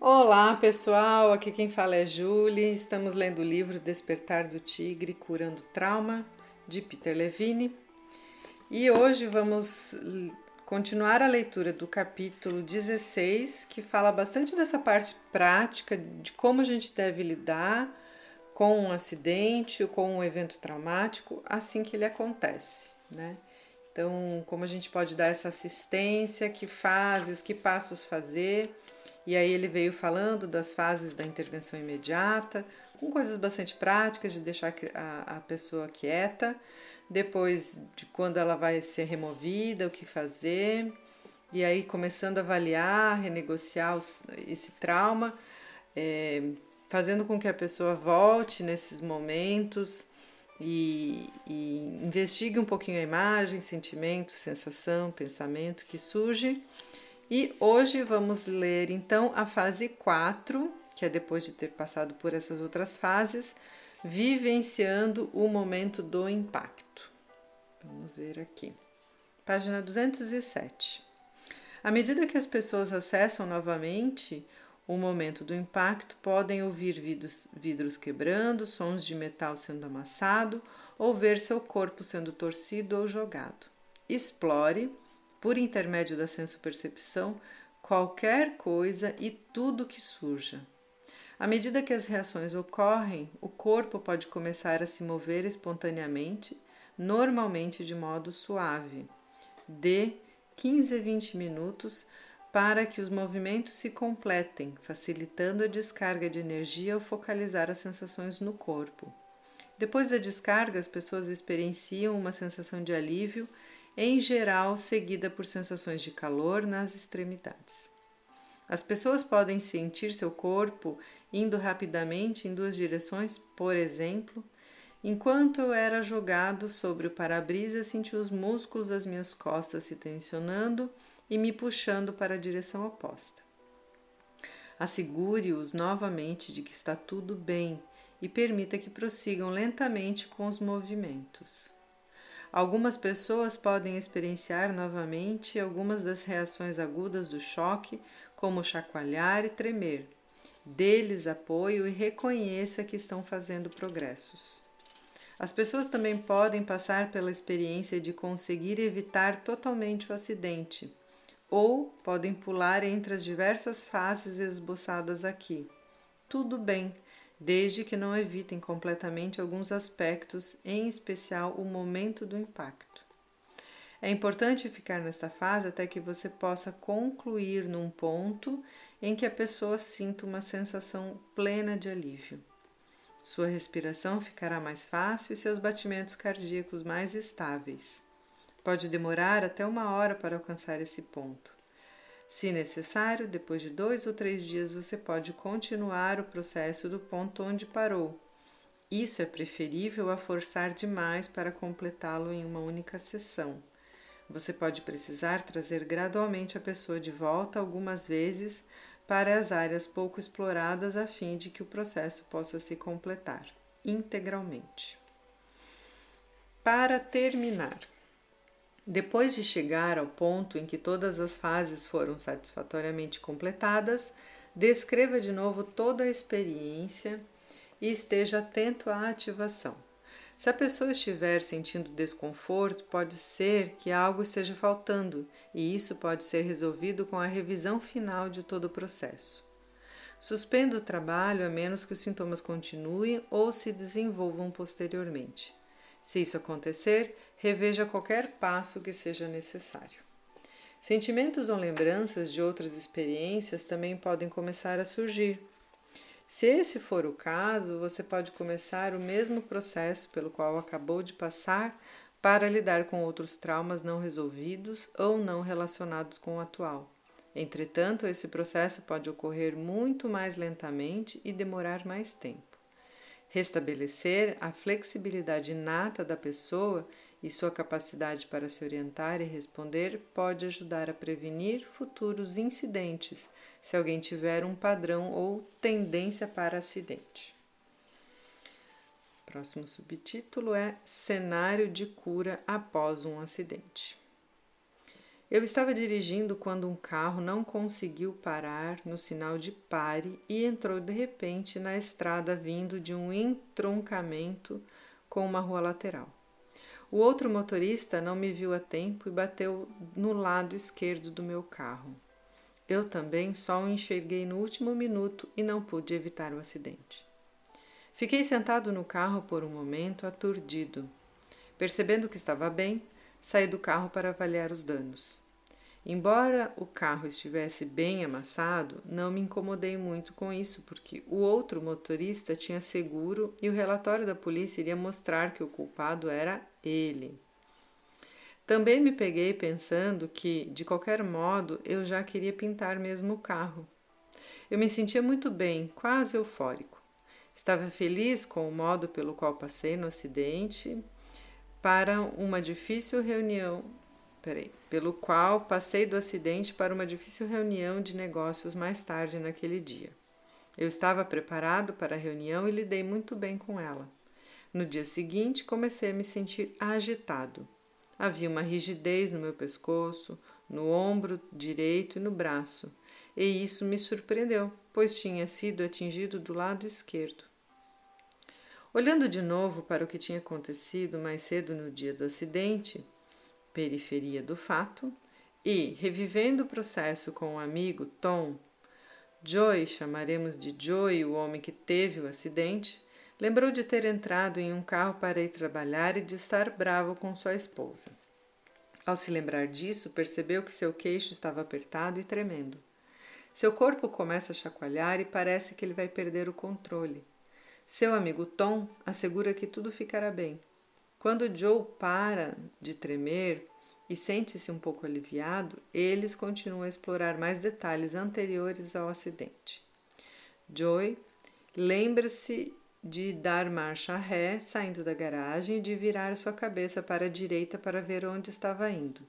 Olá pessoal, aqui quem fala é Julie. Estamos lendo o livro Despertar do Tigre Curando Trauma de Peter Levine e hoje vamos continuar a leitura do capítulo 16 que fala bastante dessa parte prática de como a gente deve lidar com um acidente ou com um evento traumático assim que ele acontece, né? Então, como a gente pode dar essa assistência, que fases, que passos fazer e aí ele veio falando das fases da intervenção imediata, com coisas bastante práticas de deixar a, a pessoa quieta, depois de quando ela vai ser removida, o que fazer, e aí começando a avaliar, renegociar os, esse trauma, é, fazendo com que a pessoa volte nesses momentos e, e investigue um pouquinho a imagem, sentimento, sensação, pensamento que surge e hoje vamos ler então a fase 4, que é depois de ter passado por essas outras fases, vivenciando o momento do impacto. Vamos ver aqui. Página 207. À medida que as pessoas acessam novamente o momento do impacto, podem ouvir vidros, vidros quebrando, sons de metal sendo amassado ou ver seu corpo sendo torcido ou jogado. Explore por intermédio da senso-percepção, qualquer coisa e tudo que surja. À medida que as reações ocorrem, o corpo pode começar a se mover espontaneamente, normalmente de modo suave. Dê 15 a 20 minutos para que os movimentos se completem, facilitando a descarga de energia ao focalizar as sensações no corpo. Depois da descarga, as pessoas experienciam uma sensação de alívio em geral seguida por sensações de calor nas extremidades. As pessoas podem sentir seu corpo indo rapidamente em duas direções, por exemplo, enquanto eu era jogado sobre o para-brisa, senti os músculos das minhas costas se tensionando e me puxando para a direção oposta. Assegure-os novamente de que está tudo bem e permita que prossigam lentamente com os movimentos. Algumas pessoas podem experienciar novamente algumas das reações agudas do choque, como chacoalhar e tremer. Dê-lhes apoio e reconheça que estão fazendo progressos. As pessoas também podem passar pela experiência de conseguir evitar totalmente o acidente, ou podem pular entre as diversas fases esboçadas aqui. Tudo bem, desde que não evitem completamente alguns aspectos, em especial o momento do impacto. É importante ficar nesta fase até que você possa concluir num ponto em que a pessoa sinta uma sensação plena de alívio. Sua respiração ficará mais fácil e seus batimentos cardíacos mais estáveis. Pode demorar até uma hora para alcançar esse ponto. Se necessário, depois de dois ou três dias você pode continuar o processo do ponto onde parou. Isso é preferível a forçar demais para completá-lo em uma única sessão. Você pode precisar trazer gradualmente a pessoa de volta algumas vezes para as áreas pouco exploradas a fim de que o processo possa se completar integralmente. Para terminar, depois de chegar ao ponto em que todas as fases foram satisfatoriamente completadas, descreva de novo toda a experiência e esteja atento à ativação. Se a pessoa estiver sentindo desconforto, pode ser que algo esteja faltando, e isso pode ser resolvido com a revisão final de todo o processo. Suspenda o trabalho a menos que os sintomas continuem ou se desenvolvam posteriormente. Se isso acontecer, reveja qualquer passo que seja necessário. Sentimentos ou lembranças de outras experiências também podem começar a surgir. Se esse for o caso, você pode começar o mesmo processo pelo qual acabou de passar para lidar com outros traumas não resolvidos ou não relacionados com o atual. Entretanto, esse processo pode ocorrer muito mais lentamente e demorar mais tempo. Restabelecer a flexibilidade inata da pessoa e sua capacidade para se orientar e responder pode ajudar a prevenir futuros incidentes se alguém tiver um padrão ou tendência para acidente. Próximo subtítulo é Cenário de cura após um acidente. Eu estava dirigindo quando um carro não conseguiu parar no sinal de pare e entrou de repente na estrada vindo de um entroncamento com uma rua lateral. O outro motorista não me viu a tempo e bateu no lado esquerdo do meu carro. Eu também só o enxerguei no último minuto e não pude evitar o acidente. Fiquei sentado no carro por um momento, aturdido. Percebendo que estava bem, saí do carro para avaliar os danos. Embora o carro estivesse bem amassado, não me incomodei muito com isso, porque o outro motorista tinha seguro e o relatório da polícia iria mostrar que o culpado era ele. Também me peguei pensando que, de qualquer modo, eu já queria pintar mesmo o carro. Eu me sentia muito bem, quase eufórico. Estava feliz com o modo pelo qual passei no acidente para uma difícil reunião peraí, pelo qual passei do acidente para uma difícil reunião de negócios mais tarde naquele dia. Eu estava preparado para a reunião e lidei muito bem com ela. No dia seguinte, comecei a me sentir agitado. Havia uma rigidez no meu pescoço, no ombro direito e no braço, e isso me surpreendeu, pois tinha sido atingido do lado esquerdo. Olhando de novo para o que tinha acontecido mais cedo no dia do acidente, periferia do fato, e, revivendo o processo com o amigo Tom, Joy, chamaremos de Joy o homem que teve o acidente, lembrou de ter entrado em um carro para ir trabalhar e de estar bravo com sua esposa. Ao se lembrar disso, percebeu que seu queixo estava apertado e tremendo. Seu corpo começa a chacoalhar e parece que ele vai perder o controle. Seu amigo Tom assegura que tudo ficará bem. Quando Joe para de tremer e sente-se um pouco aliviado, eles continuam a explorar mais detalhes anteriores ao acidente. Joe lembra-se de dar marcha ré saindo da garagem e de virar sua cabeça para a direita para ver onde estava indo.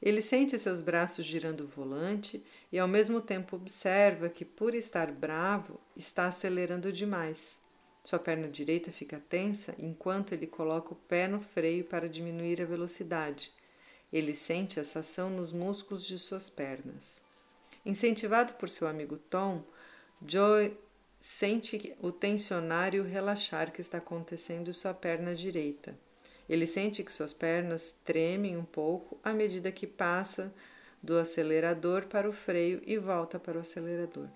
Ele sente seus braços girando o volante e ao mesmo tempo observa que, por estar bravo, está acelerando demais. Sua perna direita fica tensa enquanto ele coloca o pé no freio para diminuir a velocidade. Ele sente essa ação nos músculos de suas pernas. Incentivado por seu amigo Tom, Joe sente o tensionar e o relaxar que está acontecendo em sua perna direita. Ele sente que suas pernas tremem um pouco à medida que passa do acelerador para o freio e volta para o acelerador.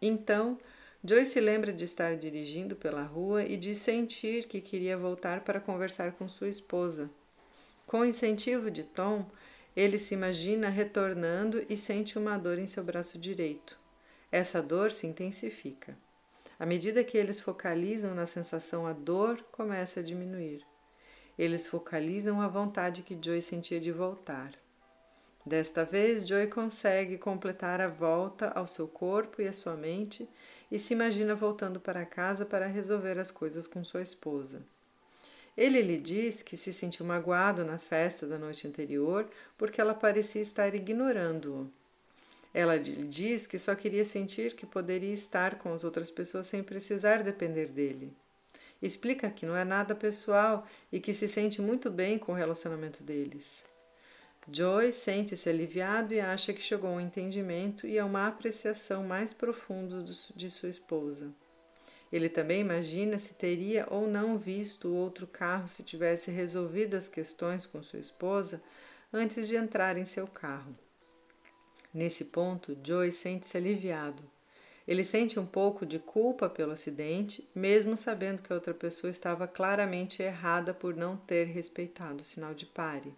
Então, Joy se lembra de estar dirigindo pela rua e de sentir que queria voltar para conversar com sua esposa. Com o incentivo de Tom, ele se imagina retornando e sente uma dor em seu braço direito. Essa dor se intensifica. À medida que eles focalizam na sensação, a dor começa a diminuir. Eles focalizam a vontade que Joy sentia de voltar. Desta vez, Joy consegue completar a volta ao seu corpo e à sua mente e se imagina voltando para casa para resolver as coisas com sua esposa. Ele lhe diz que se sentiu magoado na festa da noite anterior porque ela parecia estar ignorando-o. Ela lhe diz que só queria sentir que poderia estar com as outras pessoas sem precisar depender dele. Explica que não é nada pessoal e que se sente muito bem com o relacionamento deles. Joy sente-se aliviado e acha que chegou a um entendimento e a uma apreciação mais profunda de sua esposa. Ele também imagina se teria ou não visto o outro carro se tivesse resolvido as questões com sua esposa antes de entrar em seu carro. Nesse ponto, Joy sente-se aliviado. Ele sente um pouco de culpa pelo acidente, mesmo sabendo que a outra pessoa estava claramente errada por não ter respeitado o sinal de pare.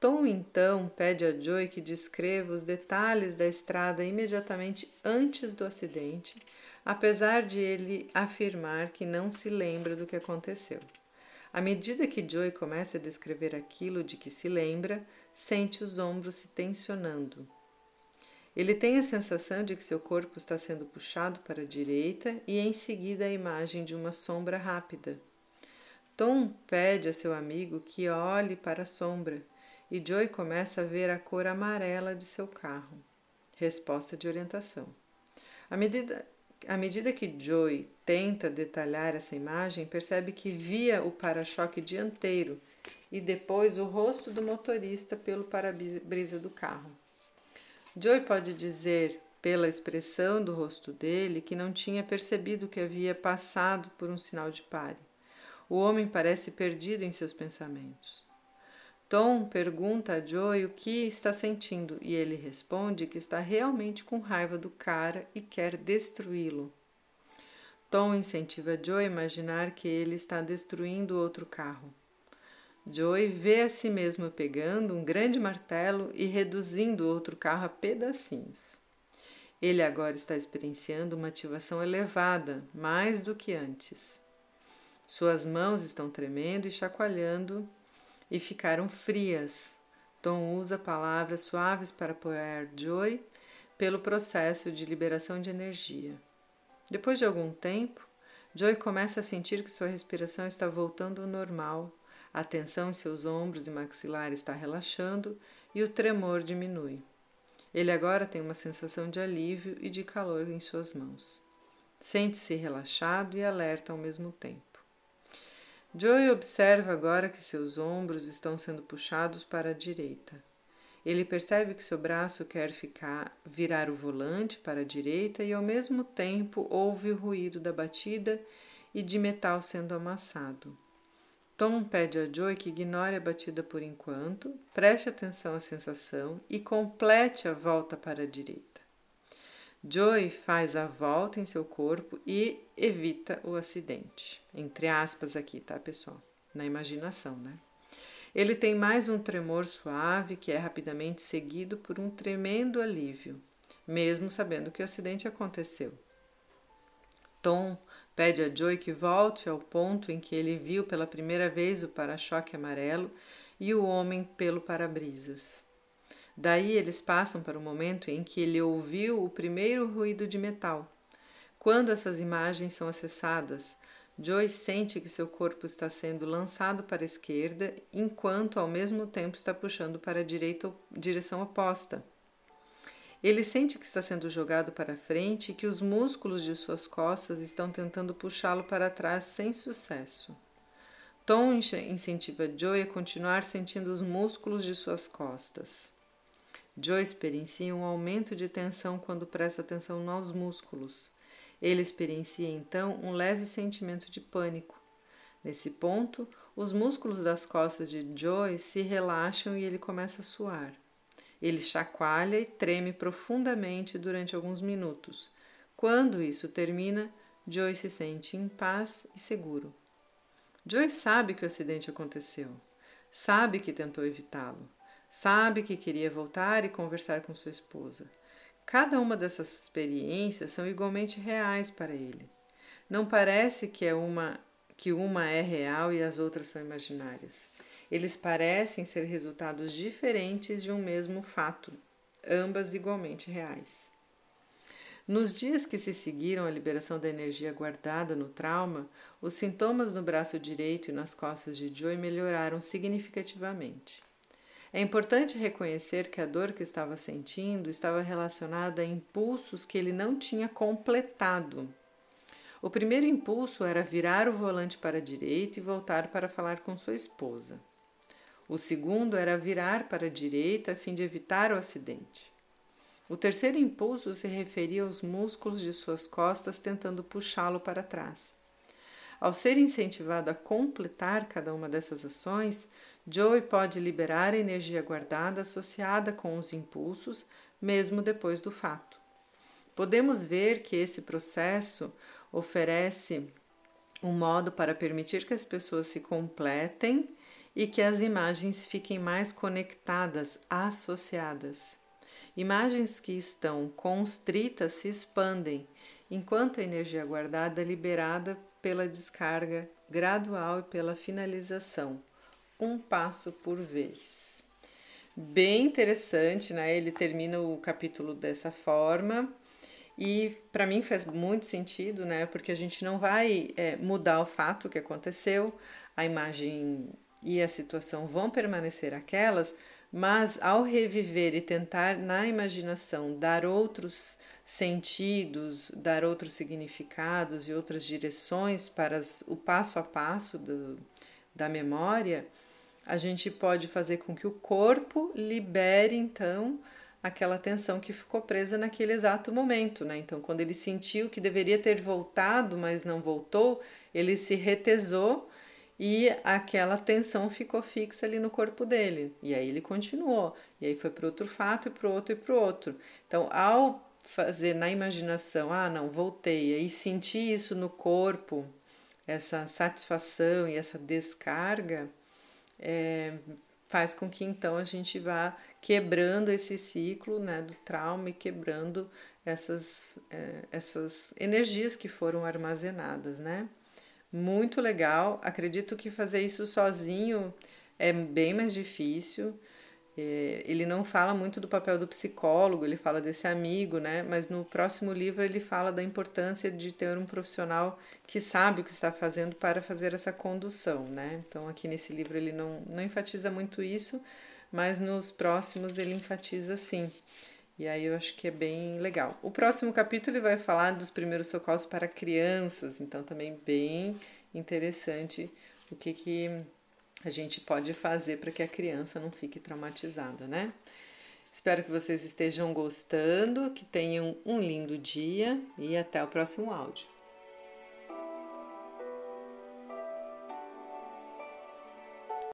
Tom então pede a Joy que descreva os detalhes da estrada imediatamente antes do acidente, apesar de ele afirmar que não se lembra do que aconteceu. À medida que Joy começa a descrever aquilo de que se lembra, sente os ombros se tensionando. Ele tem a sensação de que seu corpo está sendo puxado para a direita e em seguida a imagem de uma sombra rápida. Tom pede a seu amigo que olhe para a sombra e Joy começa a ver a cor amarela de seu carro. Resposta de orientação. À medida, à medida que Joy tenta detalhar essa imagem, percebe que via o para-choque dianteiro e depois o rosto do motorista pelo para-brisa do carro. Joy pode dizer, pela expressão do rosto dele, que não tinha percebido que havia passado por um sinal de pare. O homem parece perdido em seus pensamentos. Tom pergunta a Joey o que está sentindo e ele responde que está realmente com raiva do cara e quer destruí-lo. Tom incentiva Joey a imaginar que ele está destruindo outro carro. Joey vê a si mesmo pegando um grande martelo e reduzindo outro carro a pedacinhos. Ele agora está experienciando uma ativação elevada, mais do que antes. Suas mãos estão tremendo e chacoalhando e ficaram frias. Tom usa palavras suaves para apoiar Joy pelo processo de liberação de energia. Depois de algum tempo, Joy começa a sentir que sua respiração está voltando ao normal, a tensão em seus ombros e maxilar está relaxando e o tremor diminui. Ele agora tem uma sensação de alívio e de calor em suas mãos. Sente-se relaxado e alerta ao mesmo tempo. Joey observa agora que seus ombros estão sendo puxados para a direita. Ele percebe que seu braço quer ficar virar o volante para a direita e ao mesmo tempo ouve o ruído da batida e de metal sendo amassado. Tom pede a Joey que ignore a batida por enquanto, preste atenção à sensação e complete a volta para a direita. Joey faz a volta em seu corpo e evita o acidente. Entre aspas aqui, tá, pessoal? Na imaginação, né? Ele tem mais um tremor suave que é rapidamente seguido por um tremendo alívio, mesmo sabendo que o acidente aconteceu. Tom pede a Joey que volte ao ponto em que ele viu pela primeira vez o para-choque amarelo e o homem pelo para-brisas. Daí eles passam para o momento em que ele ouviu o primeiro ruído de metal. Quando essas imagens são acessadas, Joyce sente que seu corpo está sendo lançado para a esquerda, enquanto ao mesmo tempo está puxando para a direita direção oposta. Ele sente que está sendo jogado para frente e que os músculos de suas costas estão tentando puxá-lo para trás sem sucesso. Tom incentiva Joy a continuar sentindo os músculos de suas costas. Joe experiencia um aumento de tensão quando presta atenção aos músculos. Ele experiencia então um leve sentimento de pânico. Nesse ponto, os músculos das costas de Joe se relaxam e ele começa a suar. Ele chacoalha e treme profundamente durante alguns minutos. Quando isso termina, Joe se sente em paz e seguro. Joe sabe que o acidente aconteceu, sabe que tentou evitá-lo. Sabe que queria voltar e conversar com sua esposa. Cada uma dessas experiências são igualmente reais para ele. Não parece que é uma que uma é real e as outras são imaginárias. Eles parecem ser resultados diferentes de um mesmo fato, ambas igualmente reais. Nos dias que se seguiram à liberação da energia guardada no trauma, os sintomas no braço direito e nas costas de Joy melhoraram significativamente. É importante reconhecer que a dor que estava sentindo estava relacionada a impulsos que ele não tinha completado. O primeiro impulso era virar o volante para a direita e voltar para falar com sua esposa. O segundo era virar para a direita a fim de evitar o acidente. O terceiro impulso se referia aos músculos de suas costas tentando puxá-lo para trás. Ao ser incentivado a completar cada uma dessas ações, Joey pode liberar a energia guardada associada com os impulsos, mesmo depois do fato. Podemos ver que esse processo oferece um modo para permitir que as pessoas se completem e que as imagens fiquem mais conectadas, associadas. Imagens que estão constritas se expandem, enquanto a energia guardada é liberada pela descarga gradual e pela finalização um passo por vez. Bem interessante, né? Ele termina o capítulo dessa forma e para mim faz muito sentido, né? Porque a gente não vai é, mudar o fato que aconteceu, a imagem e a situação vão permanecer aquelas, mas ao reviver e tentar na imaginação dar outros sentidos, dar outros significados e outras direções para as, o passo a passo do, da memória, a gente pode fazer com que o corpo libere então aquela tensão que ficou presa naquele exato momento, né? Então, quando ele sentiu que deveria ter voltado, mas não voltou, ele se retesou e aquela tensão ficou fixa ali no corpo dele. E aí ele continuou. E aí foi para outro fato e para outro e para outro. Então, ao fazer na imaginação, ah, não, voltei, aí sentir isso no corpo, essa satisfação e essa descarga, é, faz com que então a gente vá quebrando esse ciclo né, do trauma e quebrando essas, é, essas energias que foram armazenadas, né? Muito legal. Acredito que fazer isso sozinho é bem mais difícil. É, ele não fala muito do papel do psicólogo, ele fala desse amigo, né? Mas no próximo livro ele fala da importância de ter um profissional que sabe o que está fazendo para fazer essa condução, né? Então aqui nesse livro ele não, não enfatiza muito isso, mas nos próximos ele enfatiza sim. E aí eu acho que é bem legal. O próximo capítulo ele vai falar dos primeiros socorros para crianças, então também bem interessante o que que a gente pode fazer para que a criança não fique traumatizada, né? Espero que vocês estejam gostando, que tenham um lindo dia e até o próximo áudio.